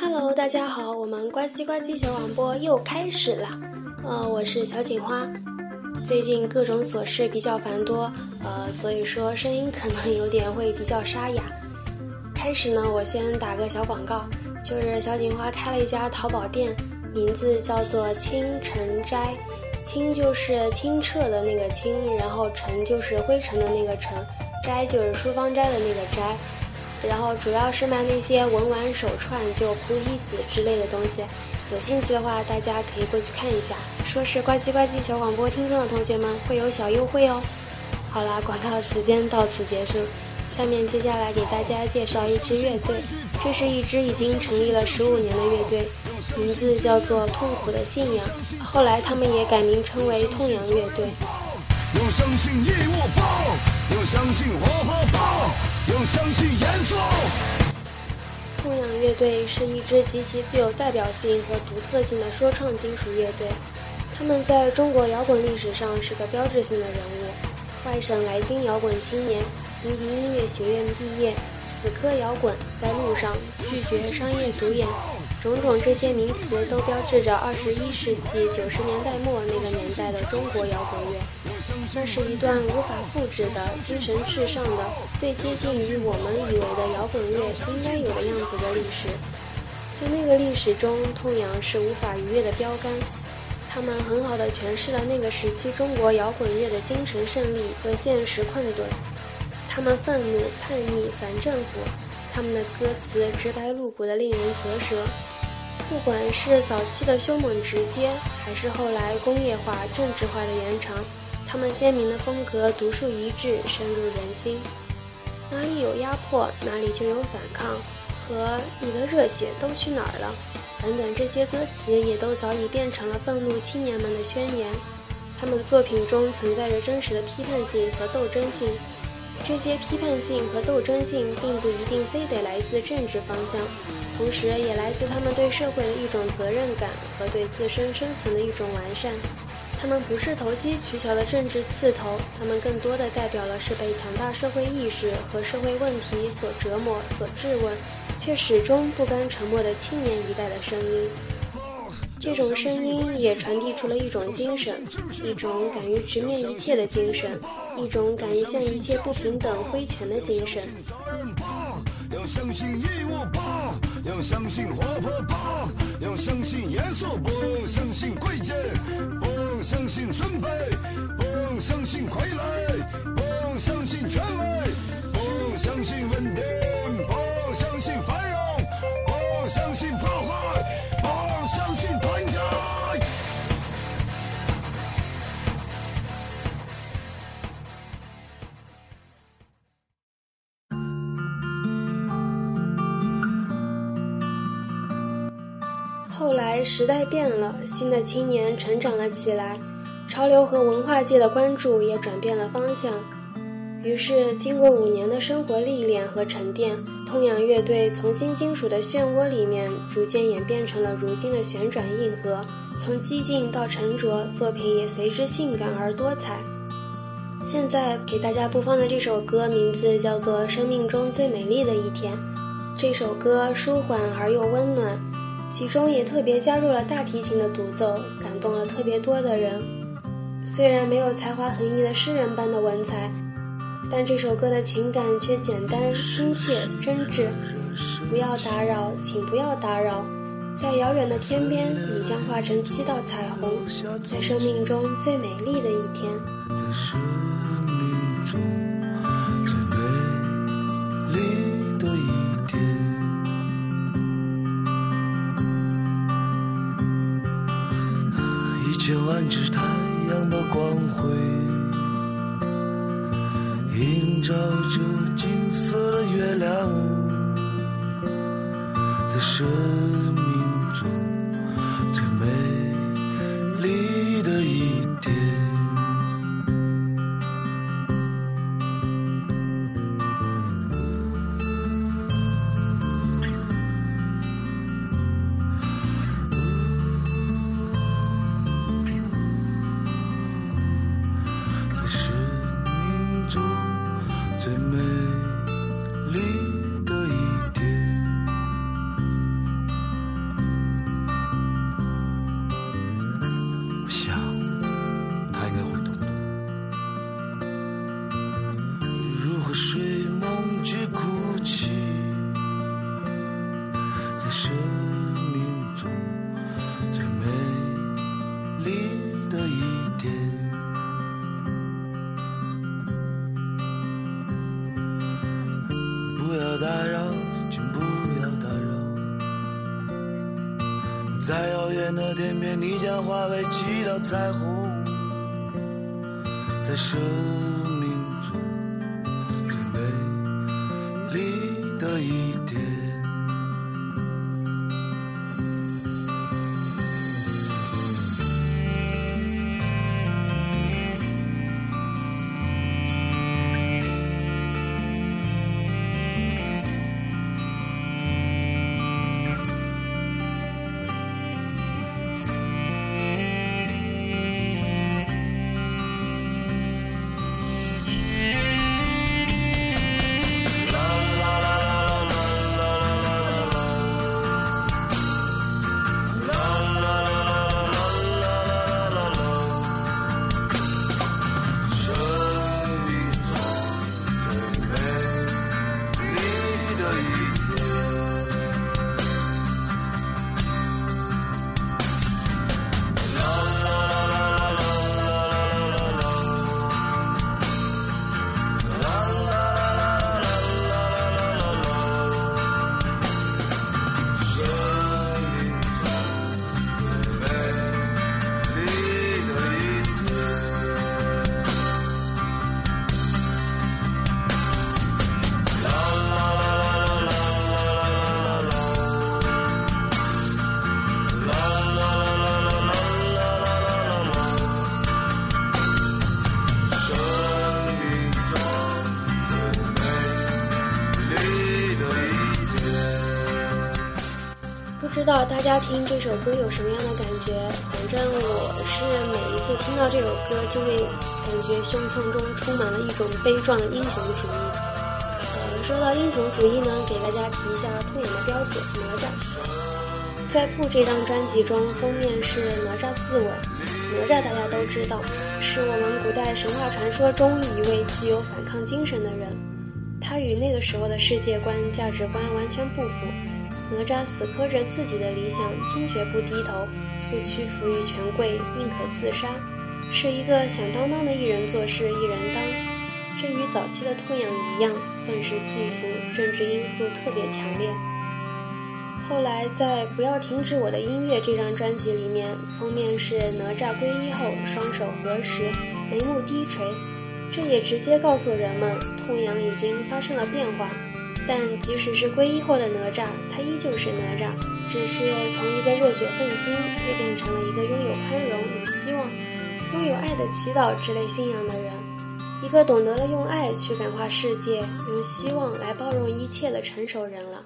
Hello，大家好，我们呱唧呱唧小广播又开始了。呃，我是小锦花。最近各种琐事比较繁多，呃，所以说声音可能有点会比较沙哑。开始呢，我先打个小广告，就是小锦花开了一家淘宝店，名字叫做清晨斋，清就是清澈的那个清，然后尘就是灰尘的那个尘，斋就是书芳斋的那个斋，然后主要是卖那些文玩手串，就菩提子之类的东西。有兴趣的话，大家可以过去看一下。说是呱唧呱唧小广播听众的同学们会有小优惠哦。好啦，广告时间到此结束。下面接下来给大家介绍一支乐队，这是一支已经成立了十五年的乐队，名字叫做痛苦的信仰。后来他们也改名称为痛仰乐队。用相信义务报，用相信活泼报，用相信严肃。痛仰乐队是一支极其具有代表性和独特性的说唱金属乐队，他们在中国摇滚历史上是个标志性的人物。外省来京摇滚青年，迷笛音乐学院毕业，死磕摇滚，在路上拒绝商业独眼。种种这些名词都标志着二十一世纪九十年代末那个年代的中国摇滚乐。那是一段无法复制的、精神至上的、最接近于我们以为的摇滚乐应该有的样子的历史。在那个历史中，痛仰是无法逾越的标杆。他们很好地诠释了那个时期中国摇滚乐的精神胜利和现实困顿。他们愤怒、叛逆、反政府。他们的歌词直白露骨的令人啧舌。不管是早期的凶猛直接，还是后来工业化、政治化的延长，他们鲜明的风格独树一帜，深入人心。哪里有压迫，哪里就有反抗，和你的热血都去哪儿了？等等，这些歌词也都早已变成了愤怒青年们的宣言。他们作品中存在着真实的批判性和斗争性，这些批判性和斗争性并不一定非得来自政治方向。同时，也来自他们对社会的一种责任感和对自身生存的一种完善。他们不是投机取巧的政治刺头，他们更多的代表了是被强大社会意识和社会问题所折磨、所质问，却始终不甘沉默的青年一代的声音。这种声音也传递出了一种精神，一种敢于直面一切的精神，一种敢于向一切不平等挥拳的精神。要相信义务报，要相信活泼报，要相信严肃不相信贵贱，不相信尊卑，不相信傀儡，不相信权威，不相信稳定，时代变了，新的青年成长了起来，潮流和文化界的关注也转变了方向。于是，经过五年的生活历练和沉淀，痛仰乐队从新金属的漩涡里面，逐渐演变成了如今的旋转硬核。从激进到沉着，作品也随之性感而多彩。现在给大家播放的这首歌，名字叫做《生命中最美丽的一天》。这首歌舒缓而又温暖。其中也特别加入了大提琴的独奏，感动了特别多的人。虽然没有才华横溢的诗人般的文采，但这首歌的情感却简单、亲切、真挚。不要打扰，请不要打扰，在遥远的天边，你将化成七道彩虹，在生命中最美丽的一天。照着彩虹，在生大家听这首歌有什么样的感觉？反正我是每一次听到这首歌，就会感觉胸腔中充满了一种悲壮的英雄主义。呃，说到英雄主义呢，给大家提一下痛仰的标志——哪吒。在《不》这张专辑中，封面是哪吒自刎。哪吒大家都知道，是我们古代神话传说中一位具有反抗精神的人，他与那个时候的世界观、价值观完全不符。哪吒死磕着自己的理想，坚决不低头，不屈服于权贵，宁可自杀，是一个响当当的一人做事一人当。这与早期的痛仰一样，愤世嫉俗，政治因素特别强烈。后来在《不要停止我的音乐》这张专辑里面，封面是哪吒皈依后双手合十，眉目低垂，这也直接告诉人们，痛仰已经发生了变化。但即使是皈依后的哪吒，他依旧是哪吒，只是从一个热血愤青蜕变成了一个拥有宽容与希望、拥有爱的祈祷之类信仰的人，一个懂得了用爱去感化世界、用希望来包容一切的成熟人了。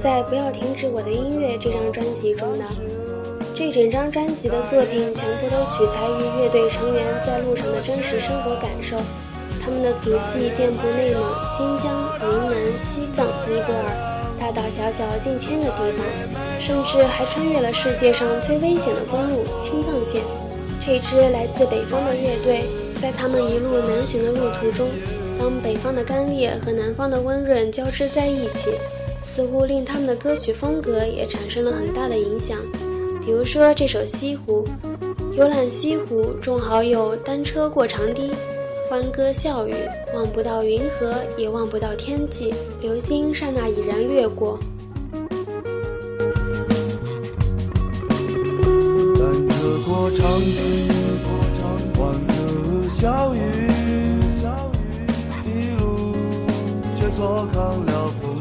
在《不要停止我的音乐》这张专辑中呢。这整张专辑的作品全部都取材于乐队成员在路上的真实生活感受，他们的足迹遍布内蒙、新疆、云南、西藏、尼泊尔，大大小小近千个地方，甚至还穿越了世界上最危险的公路——青藏线。这支来自北方的乐队，在他们一路南巡的路途中。当北方的干裂和南方的温润交织在一起，似乎令他们的歌曲风格也产生了很大的影响。比如说这首《西湖》，游览西湖，众好友单车过长堤，欢歌笑语，望不到云河，也望不到天际，流星刹那已然掠过。单车过长堤，欢歌笑语。错看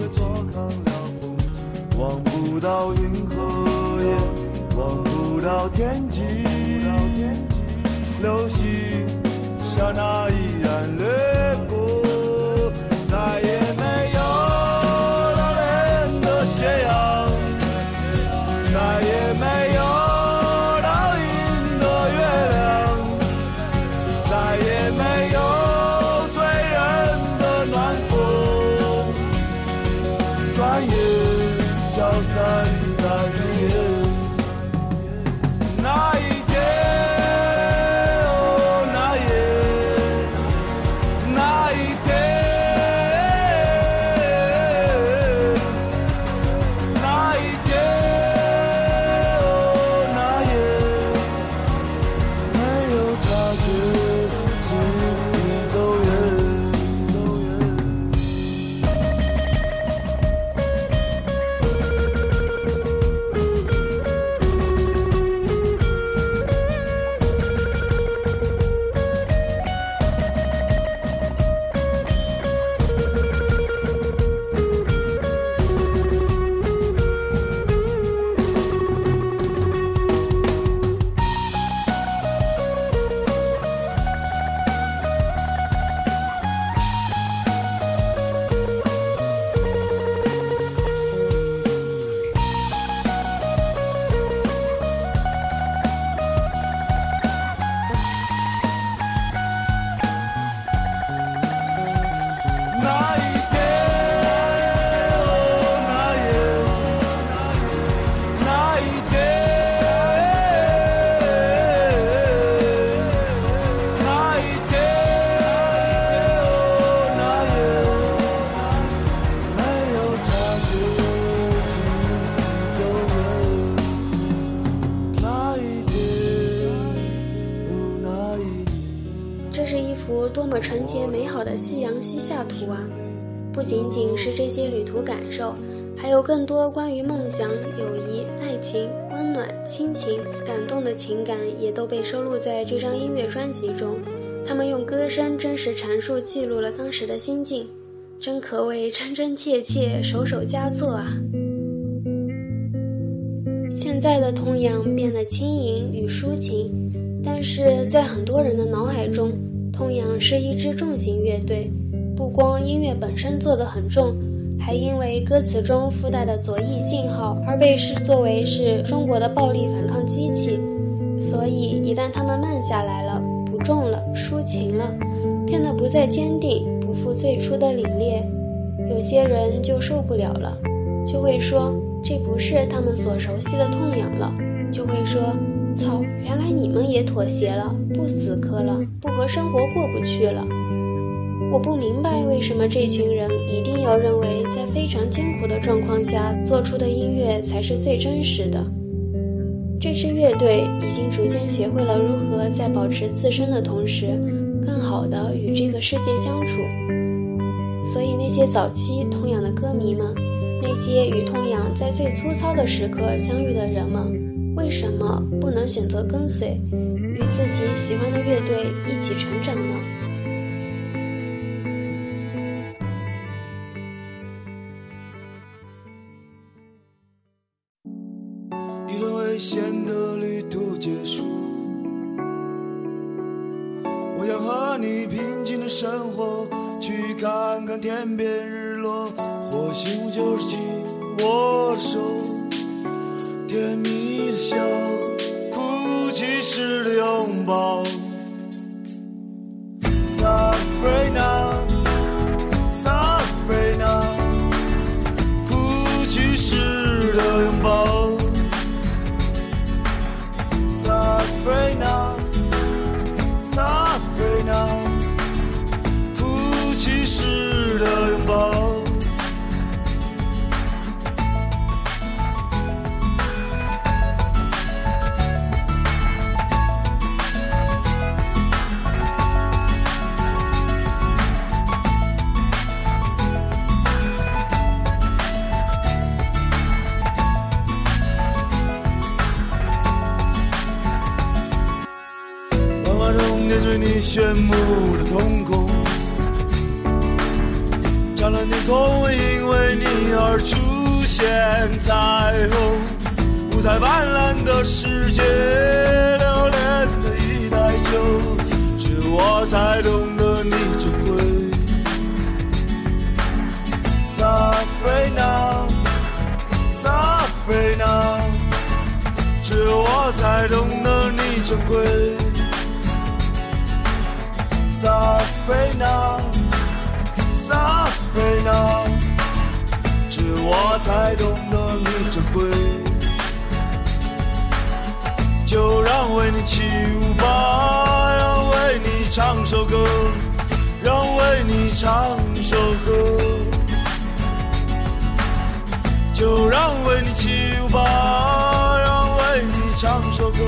坐看了风景，望不到云河，也望不到天际，流星刹那夕阳西下图啊！不仅仅是这些旅途感受，还有更多关于梦想、友谊、爱情、温暖、亲情、感动的情感，也都被收录在这张音乐专辑中。他们用歌声真实阐述、记录了当时的心境，真可谓真真切切、首首佳作啊！现在的童谣变得轻盈与抒情，但是在很多人的脑海中，痛痒是一支重型乐队。不光音乐本身做得很重，还因为歌词中附带的左翼信号而被视作为是中国的暴力反抗机器。所以一旦他们慢下来了，不重了，抒情了，变得不再坚定，不复最初的凛冽，有些人就受不了了，就会说这不是他们所熟悉的痛痒了，就会说操，原来你们也妥协了，不死磕了，不和生活过不去了。我不明白为什么这群人一定要认为在非常艰苦的状况下做出的音乐才是最真实的。这支乐队已经逐渐学会了如何在保持自身的同时，更好的与这个世界相处。所以那些早期痛痒的歌迷们，那些与痛痒在最粗糙的时刻相遇的人们，为什么不能选择跟随，与自己喜欢的乐队一起成长呢？炫目的瞳孔，湛蓝天空因为你而出现彩虹，五彩斑斓的世界，留恋的一代酒，只有我才懂得你珍贵。Sabrina, Sabrina，只有我才懂得你珍贵。莎菲娜，莎菲娜，只有我才懂得你珍贵。就让为你起舞吧，让为你唱首歌。让为你唱首歌。就让为你起舞吧，让为你唱首歌。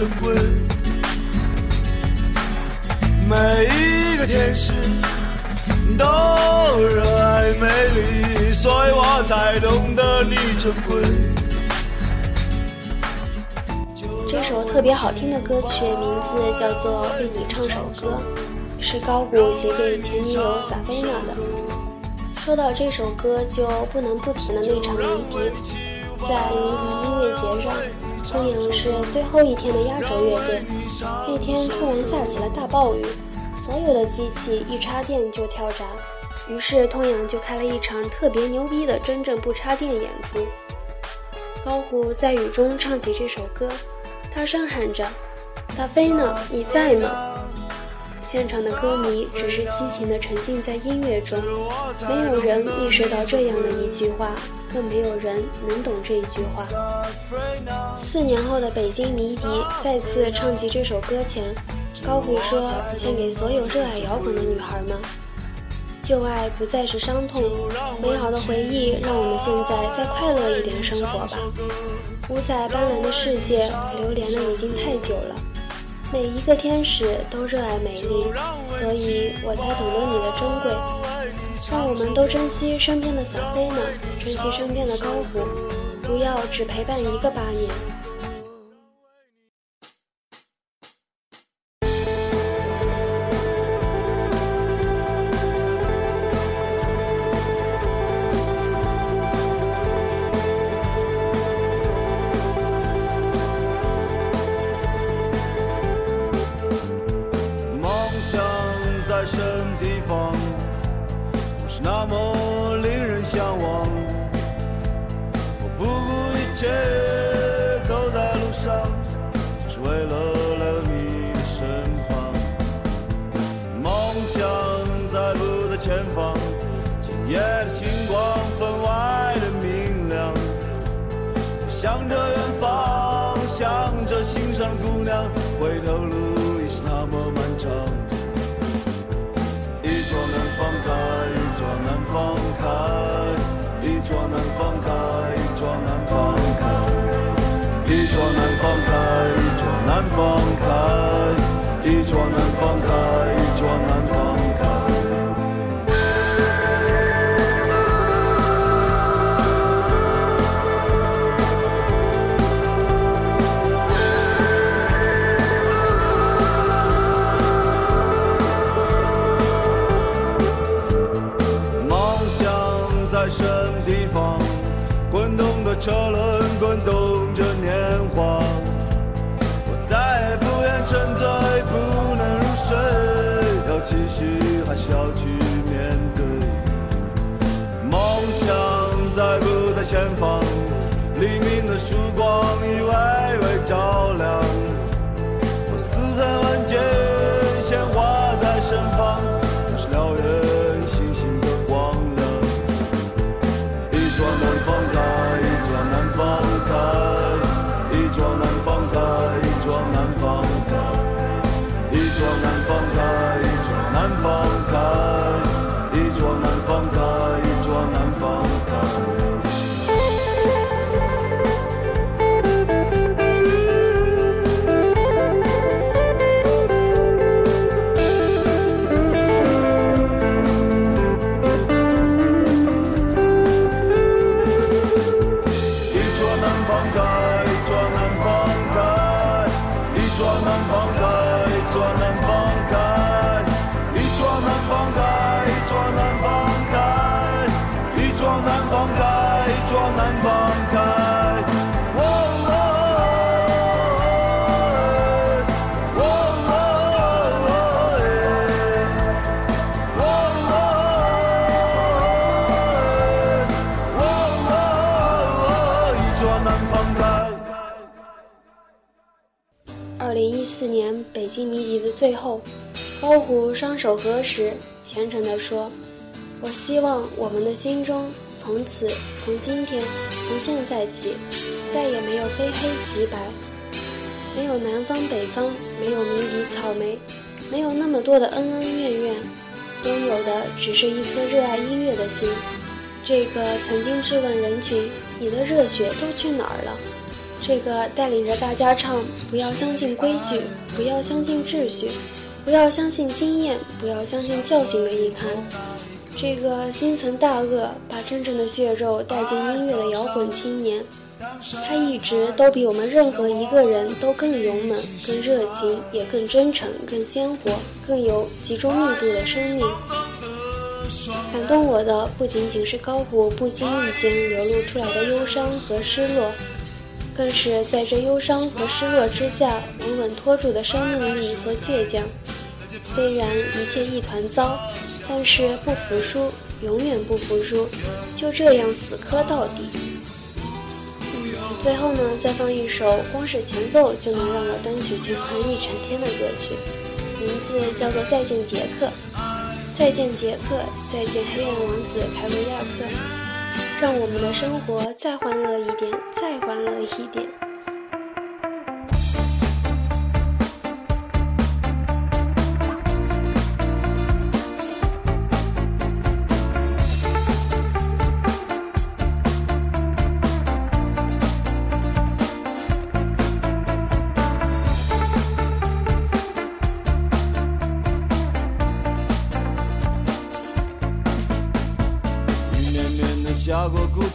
珍贵。每一个天使都热爱美丽，所以我才懂得你珍贵。这首特别好听的歌曲名字叫做《为你唱首歌》，是高古写给前女友萨菲娜的。说到这首歌，就不能不提的那场迷笛。在迷笛音乐节上，通阳是最后一天的压轴乐队。那天突然下起了大暴雨，所有的机器一插电就跳闸。于是通阳就开了一场特别牛逼的真正不插电演出。高虎在雨中唱起这首歌，大声喊着：“萨菲呢？你在吗？”现场的歌迷只是激情地沉浸在音乐中，没有人意识到这样的一句话，更没有人能懂这一句话。四年后的北京迷笛再次唱起这首歌前，高虎说：“献给所有热爱摇滚的女孩们，旧爱不再是伤痛，美好的回忆让我们现在再快乐一点生活吧。五彩斑斓的世界流连了已经太久了。”每一个天使都热爱美丽，所以我才懂得你的珍贵。让我们都珍惜身边的小飞们，珍惜身边的高虎，不要只陪伴一个八年。开，一桌难放开，一桌难放。车轮滚动要去面对？梦想在不在前方？黎明的曙光已微微照亮，北京迷笛的最后，高虎双手合十，虔诚地说：“我希望我们的心中，从此从今天从现在起，再也没有非黑即白，没有南方北方，没有迷笛草莓，没有那么多的恩恩怨怨，拥有的只是一颗热爱音乐的心。这个曾经质问人群：你的热血都去哪儿了？”这个带领着大家唱“不要相信规矩，不要相信秩序，不要相信经验，不要相信教训”的一刊，这个心存大恶，把真正的血肉带进音乐的摇滚青年，他一直都比我们任何一个人都更勇猛、更热情，也更真诚、更鲜活、更有集中密度的生命。感动我的不仅仅是高虎不经意间流露出来的忧伤和失落。更是在这忧伤和失落之下，稳稳拖住的生命力和倔强。虽然一切一团糟，但是不服输，永远不服输，就这样死磕到底。嗯，最后呢，再放一首光是前奏就能让我单曲循环一整天的歌曲，名字叫做《再见杰克》。再见杰克，再见黑暗王子凯文亚克。让我们的生活再欢乐一点，再欢乐一点。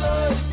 让